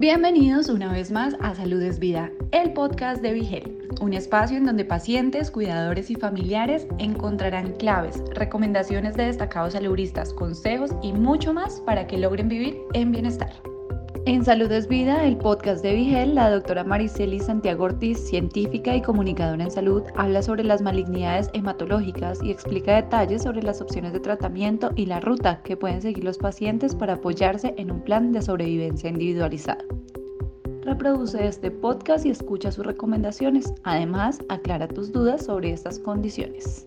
Bienvenidos una vez más a Salud es Vida, el podcast de Vigel, un espacio en donde pacientes, cuidadores y familiares encontrarán claves, recomendaciones de destacados saludistas, consejos y mucho más para que logren vivir en bienestar. En Salud es Vida, el podcast de Vigel, la doctora Mariceli Santiago Ortiz, científica y comunicadora en salud, habla sobre las malignidades hematológicas y explica detalles sobre las opciones de tratamiento y la ruta que pueden seguir los pacientes para apoyarse en un plan de sobrevivencia individualizado. Reproduce este podcast y escucha sus recomendaciones. Además, aclara tus dudas sobre estas condiciones.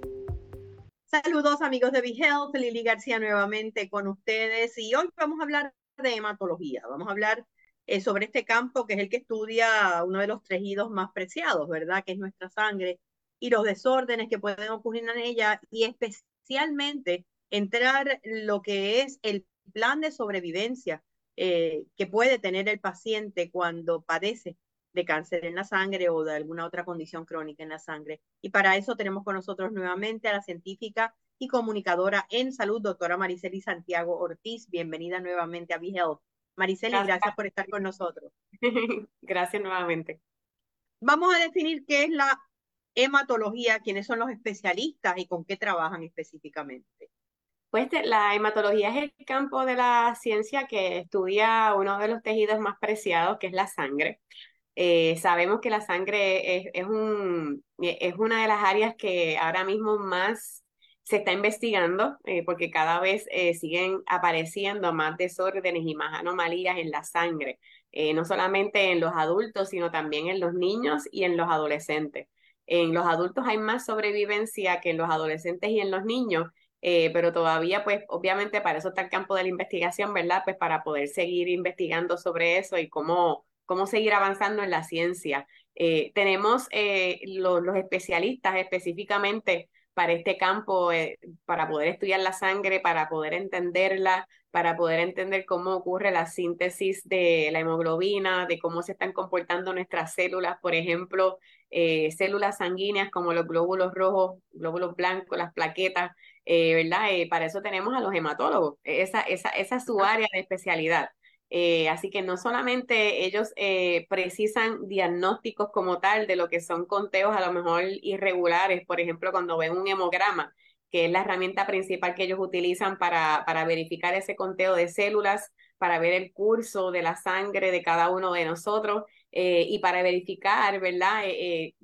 Saludos amigos de Vigel, Lili García nuevamente con ustedes y hoy vamos a hablar de hematología. Vamos a hablar eh, sobre este campo que es el que estudia uno de los tejidos más preciados, ¿verdad? Que es nuestra sangre y los desórdenes que pueden ocurrir en ella y especialmente entrar lo que es el plan de sobrevivencia eh, que puede tener el paciente cuando padece de cáncer en la sangre o de alguna otra condición crónica en la sangre. Y para eso tenemos con nosotros nuevamente a la científica y comunicadora en salud, doctora Mariceli Santiago Ortiz. Bienvenida nuevamente a BeHealth. Mariceli, gracias. gracias por estar con nosotros. gracias nuevamente. Vamos a definir qué es la hematología, quiénes son los especialistas y con qué trabajan específicamente. Pues la hematología es el campo de la ciencia que estudia uno de los tejidos más preciados, que es la sangre. Eh, sabemos que la sangre es, es, un, es una de las áreas que ahora mismo más se está investigando eh, porque cada vez eh, siguen apareciendo más desórdenes y más anomalías en la sangre, eh, no solamente en los adultos, sino también en los niños y en los adolescentes. En los adultos hay más sobrevivencia que en los adolescentes y en los niños, pero todavía, pues, obviamente para eso está el campo de la investigación, ¿verdad? Pues para poder seguir investigando sobre eso y cómo, cómo seguir avanzando en la ciencia. tenemos los especialistas específicamente para este campo, eh, para poder estudiar la sangre, para poder entenderla, para poder entender cómo ocurre la síntesis de la hemoglobina, de cómo se están comportando nuestras células, por ejemplo, eh, células sanguíneas como los glóbulos rojos, glóbulos blancos, las plaquetas, eh, ¿verdad? para eso tenemos a los hematólogos, esa, esa, esa es su área de especialidad. Eh, así que no solamente ellos eh, precisan diagnósticos como tal de lo que son conteos a lo mejor irregulares, por ejemplo, cuando ven un hemograma, que es la herramienta principal que ellos utilizan para, para verificar ese conteo de células, para ver el curso de la sangre de cada uno de nosotros eh, y para verificar, ¿verdad?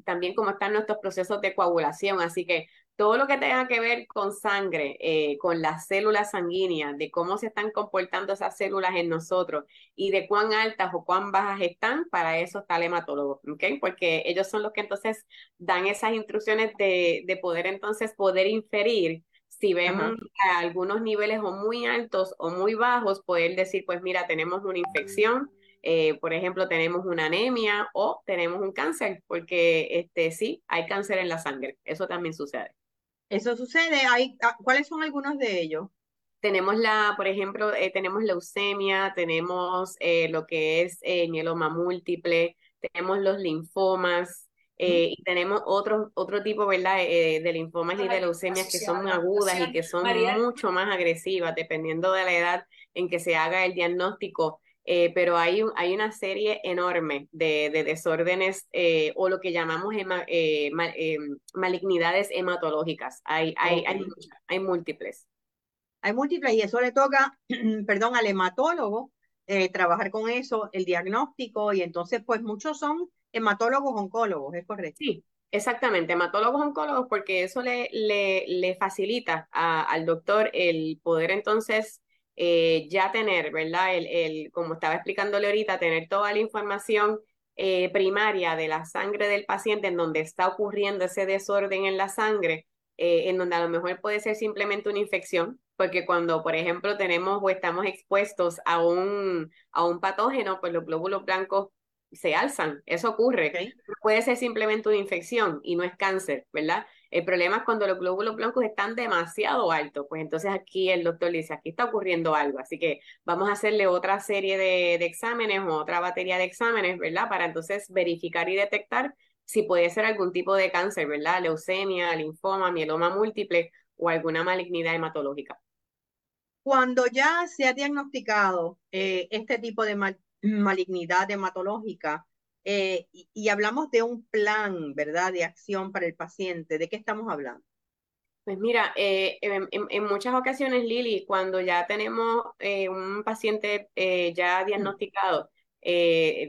también cómo están nuestros procesos de coagulación. Así que todo lo que tenga que ver con sangre, eh, con las células sanguíneas, de cómo se están comportando esas células en nosotros y de cuán altas o cuán bajas están, para eso está el hematólogo, ¿ok? Porque ellos son los que entonces dan esas instrucciones de, de poder entonces poder inferir si vemos algunos niveles o muy altos o muy bajos, poder decir, pues mira, tenemos una infección, eh, por ejemplo, tenemos una anemia o tenemos un cáncer, porque este, sí, hay cáncer en la sangre, eso también sucede. Eso sucede. Hay, ah, ¿Cuáles son algunos de ellos? Tenemos la, por ejemplo, eh, tenemos leucemia, tenemos eh, lo que es eh, mieloma múltiple, tenemos los linfomas, y tenemos otro, otro tipo, ¿verdad?, de linfomas y de leucemias que son agudas y que son mucho más agresivas, dependiendo de la edad en que se haga el diagnóstico. Eh, pero hay, hay una serie enorme de, de desórdenes eh, o lo que llamamos eh, malignidades hematológicas. Hay, hay, hay, hay, múltiples. Hay múltiples y eso le toca, perdón, al hematólogo trabajar con eso, el diagnóstico y entonces pues muchos son hematólogos oncólogos, ¿es correcto? Sí, Exactamente, hematólogos oncólogos, porque eso le, le, le facilita al doctor el poder entonces eh, ya tener, ¿verdad? El, el, como estaba explicándole ahorita, tener toda la información eh, primaria de la sangre del paciente en donde está ocurriendo ese desorden en la sangre, eh, en donde a lo mejor puede ser simplemente una infección, porque cuando, por ejemplo, tenemos o estamos expuestos a un, a un patógeno, pues los glóbulos blancos se alzan, eso ocurre. Puede ser simplemente una infección y no es cáncer, ¿verdad? El problema es cuando los glóbulos blancos están demasiado altos, pues entonces aquí el doctor dice, aquí está ocurriendo algo, así que vamos a hacerle otra serie de, exámenes o otra batería de exámenes, ¿verdad? Para entonces verificar y detectar si puede ser algún tipo de cáncer, ¿verdad? Leucemia, linfoma, mieloma múltiple o alguna malignidad hematológica. Cuando ya se ha diagnosticado eh, este tipo de, malignidad hematológica. Eh, y, hablamos de un plan, ¿verdad?, de acción para el paciente. ¿De qué estamos hablando? Pues mira, eh, en, muchas ocasiones, Lili, cuando ya tenemos eh, un paciente ya mm. diagnosticado,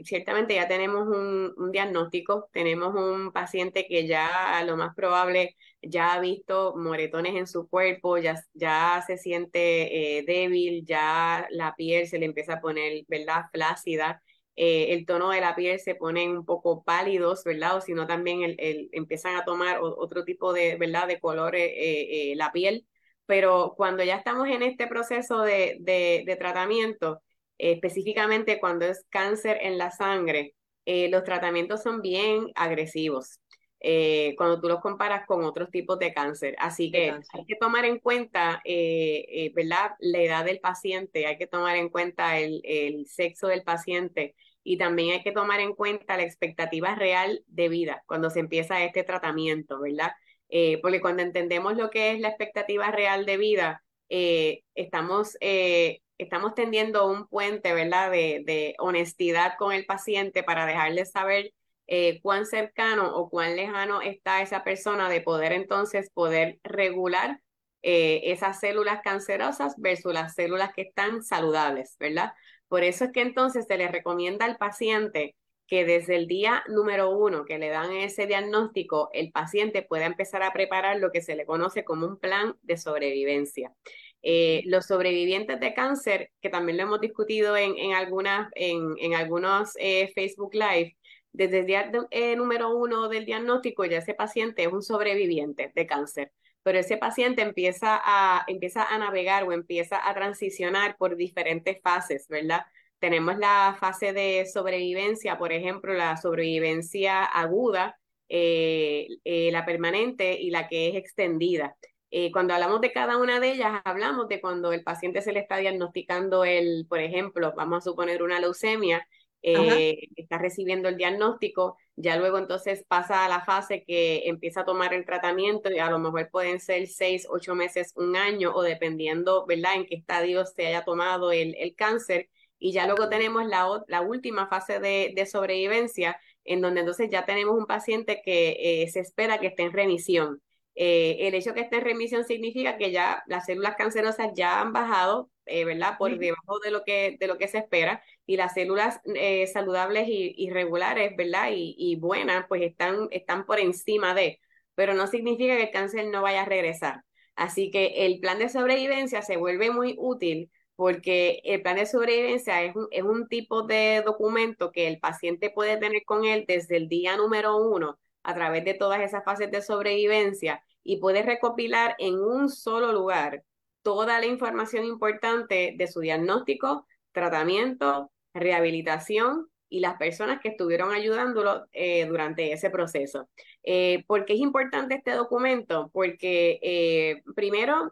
ciertamente ya tenemos un, un, diagnóstico, tenemos un paciente que ya a lo más probable ya ha visto moretones en su cuerpo, ya, ya se siente débil, ya la piel se le empieza a poner, ¿verdad?, flácida. Eh, el tono de la piel se pone un poco pálidos, ¿verdad? O si no, también el, empiezan a tomar otro tipo de, ¿verdad? De color eh, eh, la piel. Pero cuando ya estamos en este proceso de, de, tratamiento, específicamente cuando es cáncer en la sangre, los tratamientos son bien agresivos. cuando tú los comparas con otros tipos de cáncer. Así que hay que tomar en cuenta, ¿verdad? La edad del paciente, hay que tomar en cuenta el, el sexo del paciente, y también hay que tomar en cuenta la expectativa real de vida cuando se empieza este tratamiento, ¿verdad? Eh, porque cuando entendemos lo que es la expectativa real de vida, eh, estamos, eh, estamos tendiendo un puente, ¿verdad? De, de, honestidad con el paciente para dejarle saber cuán cercano o cuán lejano está esa persona de poder entonces poder regular esas células cancerosas versus las células que están saludables, ¿verdad? Por eso es que entonces se le recomienda al paciente que desde el día número uno que le dan ese diagnóstico, el paciente pueda empezar a preparar lo que se le conoce como un plan de sobrevivencia. Eh, los sobrevivientes de cáncer, que también lo hemos discutido en, en algunas, en, en algunos eh, Facebook Live, desde el día eh, número uno del diagnóstico ya ese paciente es un sobreviviente de cáncer pero ese paciente empieza a, empieza a navegar o empieza a transicionar por diferentes fases, ¿verdad? Tenemos la fase de sobrevivencia, por ejemplo, la sobrevivencia aguda, eh, eh, la permanente y la que es extendida. Eh, cuando hablamos de cada una de ellas, hablamos de cuando el paciente se le está diagnosticando el, por ejemplo, vamos a suponer una leucemia, está recibiendo el diagnóstico, ya luego entonces pasa a la fase que empieza a tomar el tratamiento y a lo mejor pueden ser seis, ocho meses, un año o dependiendo, ¿verdad?, en qué estadio se haya tomado el, el cáncer. Y ya luego tenemos la, la última fase de, de, sobrevivencia, en donde entonces ya tenemos un paciente que eh, se espera que esté en remisión. Eh, el hecho de que esté en remisión significa que ya las células cancerosas ya han bajado, eh, ¿verdad? Por debajo de lo que, de lo que se espera y las células eh, saludables y, regulares, ¿verdad? Y, buenas, pues están, están por encima de, pero no significa que el cáncer no vaya a regresar. Así que el plan de sobrevivencia se vuelve muy útil porque el plan de sobrevivencia es un, es un tipo de documento que el paciente puede tener con él desde el día número uno a través de todas esas fases de sobrevivencia y puede recopilar en un solo lugar toda la información importante de su diagnóstico, tratamiento, rehabilitación y las personas que estuvieron ayudándolo eh, durante ese proceso. Eh, ¿Por qué es importante este documento? Porque eh, primero,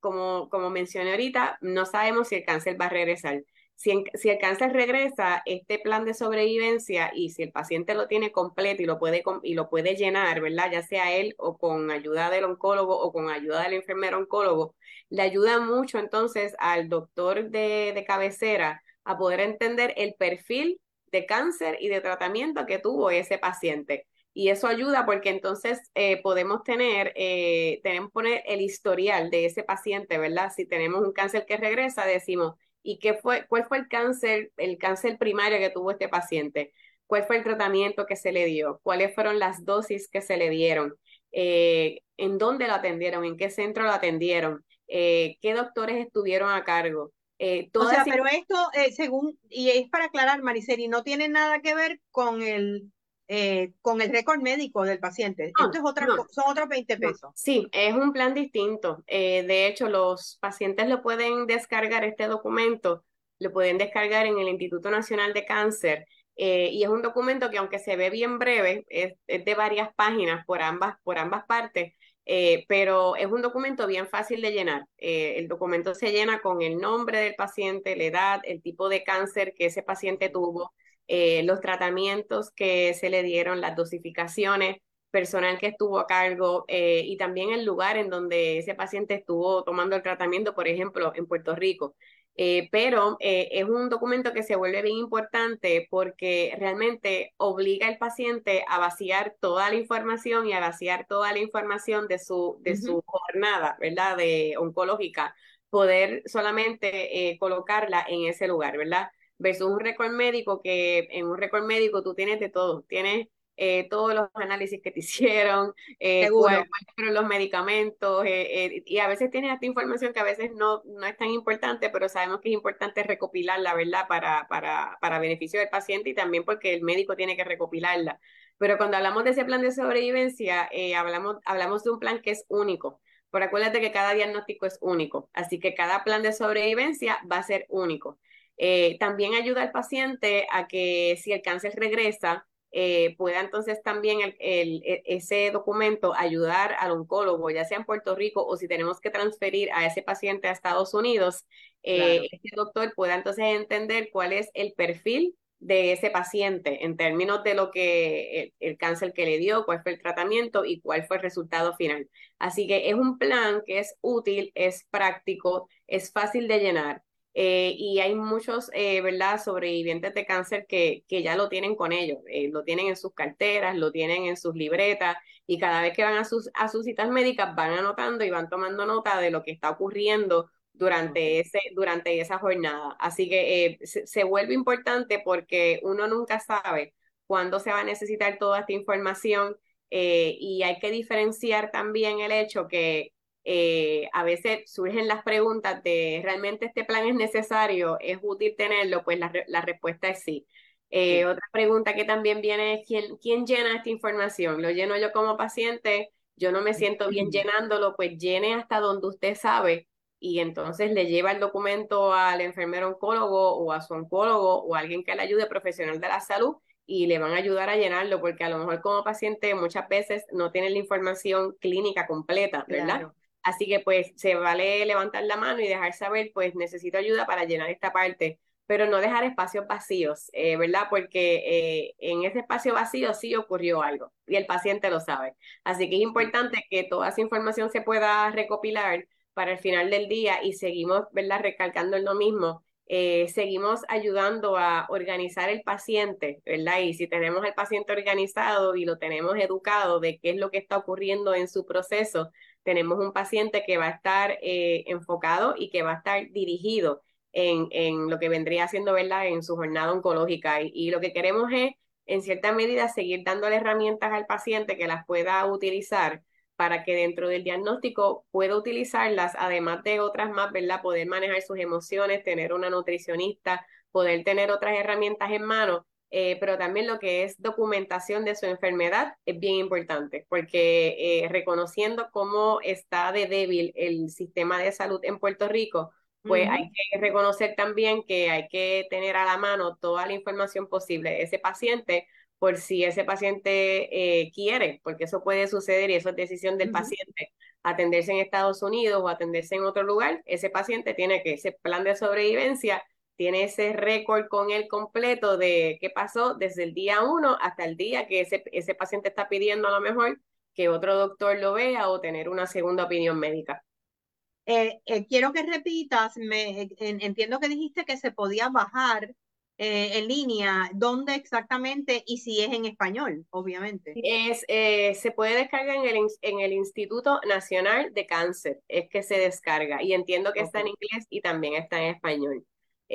como, como mencioné ahorita, no sabemos si el cáncer va a regresar. Si, el cáncer regresa, este plan de sobrevivencia y si el paciente lo tiene completo y lo puede, y lo puede llenar, ¿verdad? Ya sea él o con ayuda del oncólogo o con ayuda del enfermero oncólogo, le ayuda mucho entonces al doctor de, de cabecera a poder entender el perfil de cáncer y de tratamiento que tuvo ese paciente. Y eso ayuda porque entonces eh, podemos tener, eh, tenemos poner el historial de ese paciente, ¿verdad? Si tenemos un cáncer que regresa, decimos, ¿Y qué fue, cuál fue el cáncer, el cáncer primario que tuvo este paciente? ¿Cuál fue el tratamiento que se le dio? ¿Cuáles fueron las dosis que se le dieron? Eh, ¿En dónde lo atendieron? ¿En qué centro lo atendieron? Eh, ¿Qué doctores estuvieron a cargo? Eh, o sea, pero esto, según, y es para aclarar, Mariceli, no tiene nada que ver con el eh, con el récord médico del paciente. Esto es otra, son otros 20 pesos. Sí, es un plan distinto. Eh, de hecho, los pacientes lo pueden descargar este documento, lo pueden descargar en el Instituto Nacional de Cáncer. Eh, y es un documento que aunque se ve bien breve, es, de varias páginas por ambas, por ambas partes, pero es un documento bien fácil de llenar. el documento se llena con el nombre del paciente, la edad, el tipo de cáncer que ese paciente tuvo, eh, los tratamientos que se le dieron, las dosificaciones, personal que estuvo a cargo eh, y también el lugar en donde ese paciente estuvo tomando el tratamiento, por ejemplo, en Puerto Rico. Eh, pero eh, es un documento que se vuelve bien importante porque realmente obliga al paciente a vaciar toda la información y a vaciar toda la información de su, de su jornada, ¿verdad? De oncológica, poder solamente eh, colocarla en ese lugar, ¿verdad? Versus un récord médico que en un récord médico tú tienes de todo, tienes eh, todos los análisis que te hicieron, eh, cuáles fueron los medicamentos, eh, y a veces tienes esta información que a veces no, no es tan importante, pero sabemos que es importante recopilarla, ¿verdad? Para, para, para beneficio del paciente y también porque el médico tiene que recopilarla. Pero cuando hablamos de ese plan de sobrevivencia, hablamos, hablamos de un plan que es único. Pero acuérdate que cada diagnóstico es único, así que cada plan de sobrevivencia va a ser único. también ayuda al paciente a que si el cáncer regresa, eh, pueda entonces también el, e, ese documento ayudar al oncólogo, ya sea en Puerto Rico o si tenemos que transferir a ese paciente a Estados Unidos, eh, este doctor pueda entonces entender cuál es el perfil de ese paciente en términos de lo que el, cáncer que le dio, cuál fue el tratamiento y cuál fue el resultado final. Así que es un plan que es útil, es práctico, es fácil de llenar. Eh, y hay muchos, eh, ¿verdad?, sobrevivientes de cáncer que, que ya lo tienen con ellos, eh, lo tienen en sus carteras, lo tienen en sus libretas y cada vez que van a sus, a sus citas médicas van anotando y van tomando nota de lo que está ocurriendo durante, ese, durante esa jornada. Así que se, se vuelve importante porque uno nunca sabe cuándo se va a necesitar toda esta información y hay que diferenciar también el hecho que eh, a veces surgen las preguntas de ¿realmente este plan es necesario? ¿Es útil tenerlo? Pues la, la respuesta es sí. Eh, otra pregunta que también viene es ¿quién, ¿quién llena esta información? ¿Lo lleno yo como paciente? Yo no me siento bien llenándolo, pues llene hasta donde usted sabe y entonces le lleva el documento al enfermero oncólogo o a su oncólogo o a alguien que le ayude profesional de la salud y le van a ayudar a llenarlo porque a lo mejor como paciente muchas veces no tiene la información clínica completa, ¿verdad? Así que pues se vale levantar la mano y dejar saber, pues necesito ayuda para llenar esta parte, pero no dejar espacios vacíos, eh, ¿verdad? Porque eh, en ese espacio vacío sí ocurrió algo y el paciente lo sabe. Así que es importante que toda esa información se pueda recopilar para el final del día y seguimos, ¿verdad? Recalcando lo mismo. Eh, seguimos ayudando a organizar el paciente, ¿verdad? Y si tenemos al paciente organizado y lo tenemos educado de qué es lo que está ocurriendo en su proceso, tenemos un paciente que va a estar eh, enfocado y que va a estar dirigido en, en, lo que vendría siendo, ¿verdad?, en su jornada oncológica. Y, lo que queremos es, en cierta medida, seguir dándole herramientas al paciente que las pueda utilizar para que dentro del diagnóstico pueda utilizarlas, además de otras más, ¿verdad? Poder manejar sus emociones, tener una nutricionista, poder tener otras herramientas en mano eh, pero también lo que es documentación de su enfermedad es bien importante, porque eh, reconociendo cómo está de débil el sistema de salud en Puerto Rico, pues hay que reconocer también que hay que tener a la mano toda la información posible de ese paciente por si ese paciente eh, quiere, porque eso puede suceder y eso es decisión del paciente, atenderse en Estados Unidos o atenderse en otro lugar, ese paciente tiene que, ese plan de sobrevivencia tiene ese récord con él completo de qué pasó desde el día uno hasta el día que ese, ese paciente está pidiendo a lo mejor que otro doctor lo vea o tener una segunda opinión médica. Eh, eh, quiero que repitas, me, entiendo que dijiste que se podía bajar eh, en línea, ¿dónde exactamente y si es en español, obviamente? Es, se puede descargar en el, en el Instituto Nacional de Cáncer, es que se descarga y entiendo que está en inglés y también está en español.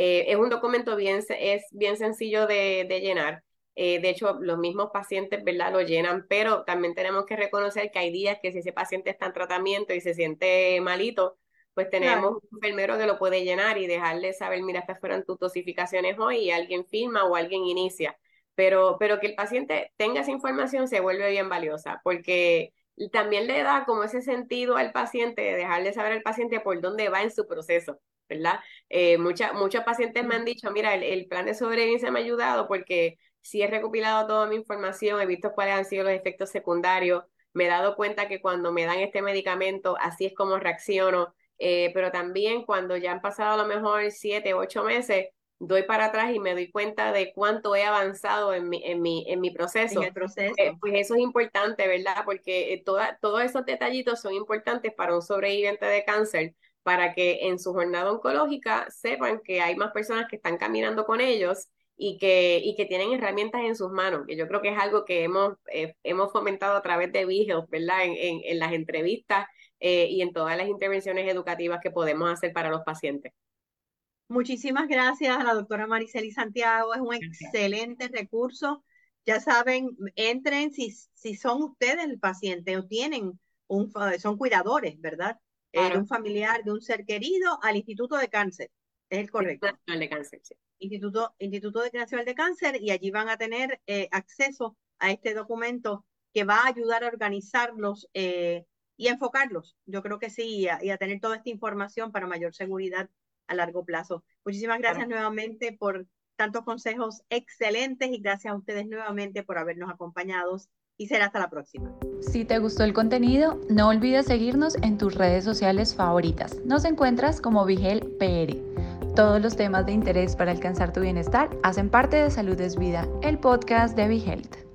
Eh, es un documento bien, es bien sencillo de, llenar. Eh, de hecho, los mismos pacientes, ¿verdad? Lo llenan, pero también tenemos que reconocer que hay días que si ese paciente está en tratamiento y se siente malito, pues tenemos un enfermero que lo puede llenar y dejarle saber, mira, estas fueron tus dosificaciones hoy y alguien firma o alguien inicia. Pero, pero que el paciente tenga esa información se vuelve bien valiosa, porque también le da como ese sentido al paciente de dejarle saber al paciente por dónde va en su proceso. ¿verdad? Eh, muchos pacientes me han dicho, mira, el, plan de sobrevivencia me ha ayudado porque si he recopilado toda mi información, he visto cuáles han sido los efectos secundarios, me he dado cuenta que cuando me dan este medicamento, así es como reacciono, eh, pero también cuando ya han pasado a lo mejor siete, ocho meses, doy para atrás y me doy cuenta de cuánto he avanzado en mi, en mi, en mi proceso. el proceso. Eh, pues eso es importante, ¿verdad? Porque toda, todos esos detallitos son importantes para un sobreviviente de cáncer, para que en su jornada oncológica sepan que hay más personas que están caminando con ellos y que, y que tienen herramientas en sus manos, que yo creo que es algo que hemos, eh, hemos fomentado a través de Vigil, ¿verdad? En, en, en las entrevistas eh, y en todas las intervenciones educativas que podemos hacer para los pacientes. Muchísimas gracias a la doctora Mariceli Santiago, es un excelente recurso. Ya saben, entren si, si son ustedes el paciente o tienen un, son cuidadores, ¿verdad? Eh, de un familiar, de un ser querido, al Instituto de Cáncer. Es el correcto. Nacional de Cáncer, sí. Instituto, Instituto Nacional de Cáncer y allí van a tener eh, acceso a este documento que va a ayudar a organizarlos eh, y enfocarlos. Yo creo que sí, y a, tener toda esta información para mayor seguridad a largo plazo. Muchísimas gracias nuevamente por tantos consejos excelentes y gracias a ustedes nuevamente por habernos acompañado y será hasta la próxima. Si te gustó el contenido, no olvides seguirnos en tus redes sociales favoritas. Nos encuentras como Vigel PR. Todos los temas de interés para alcanzar tu bienestar hacen parte de Salud es Vida, el podcast de Health.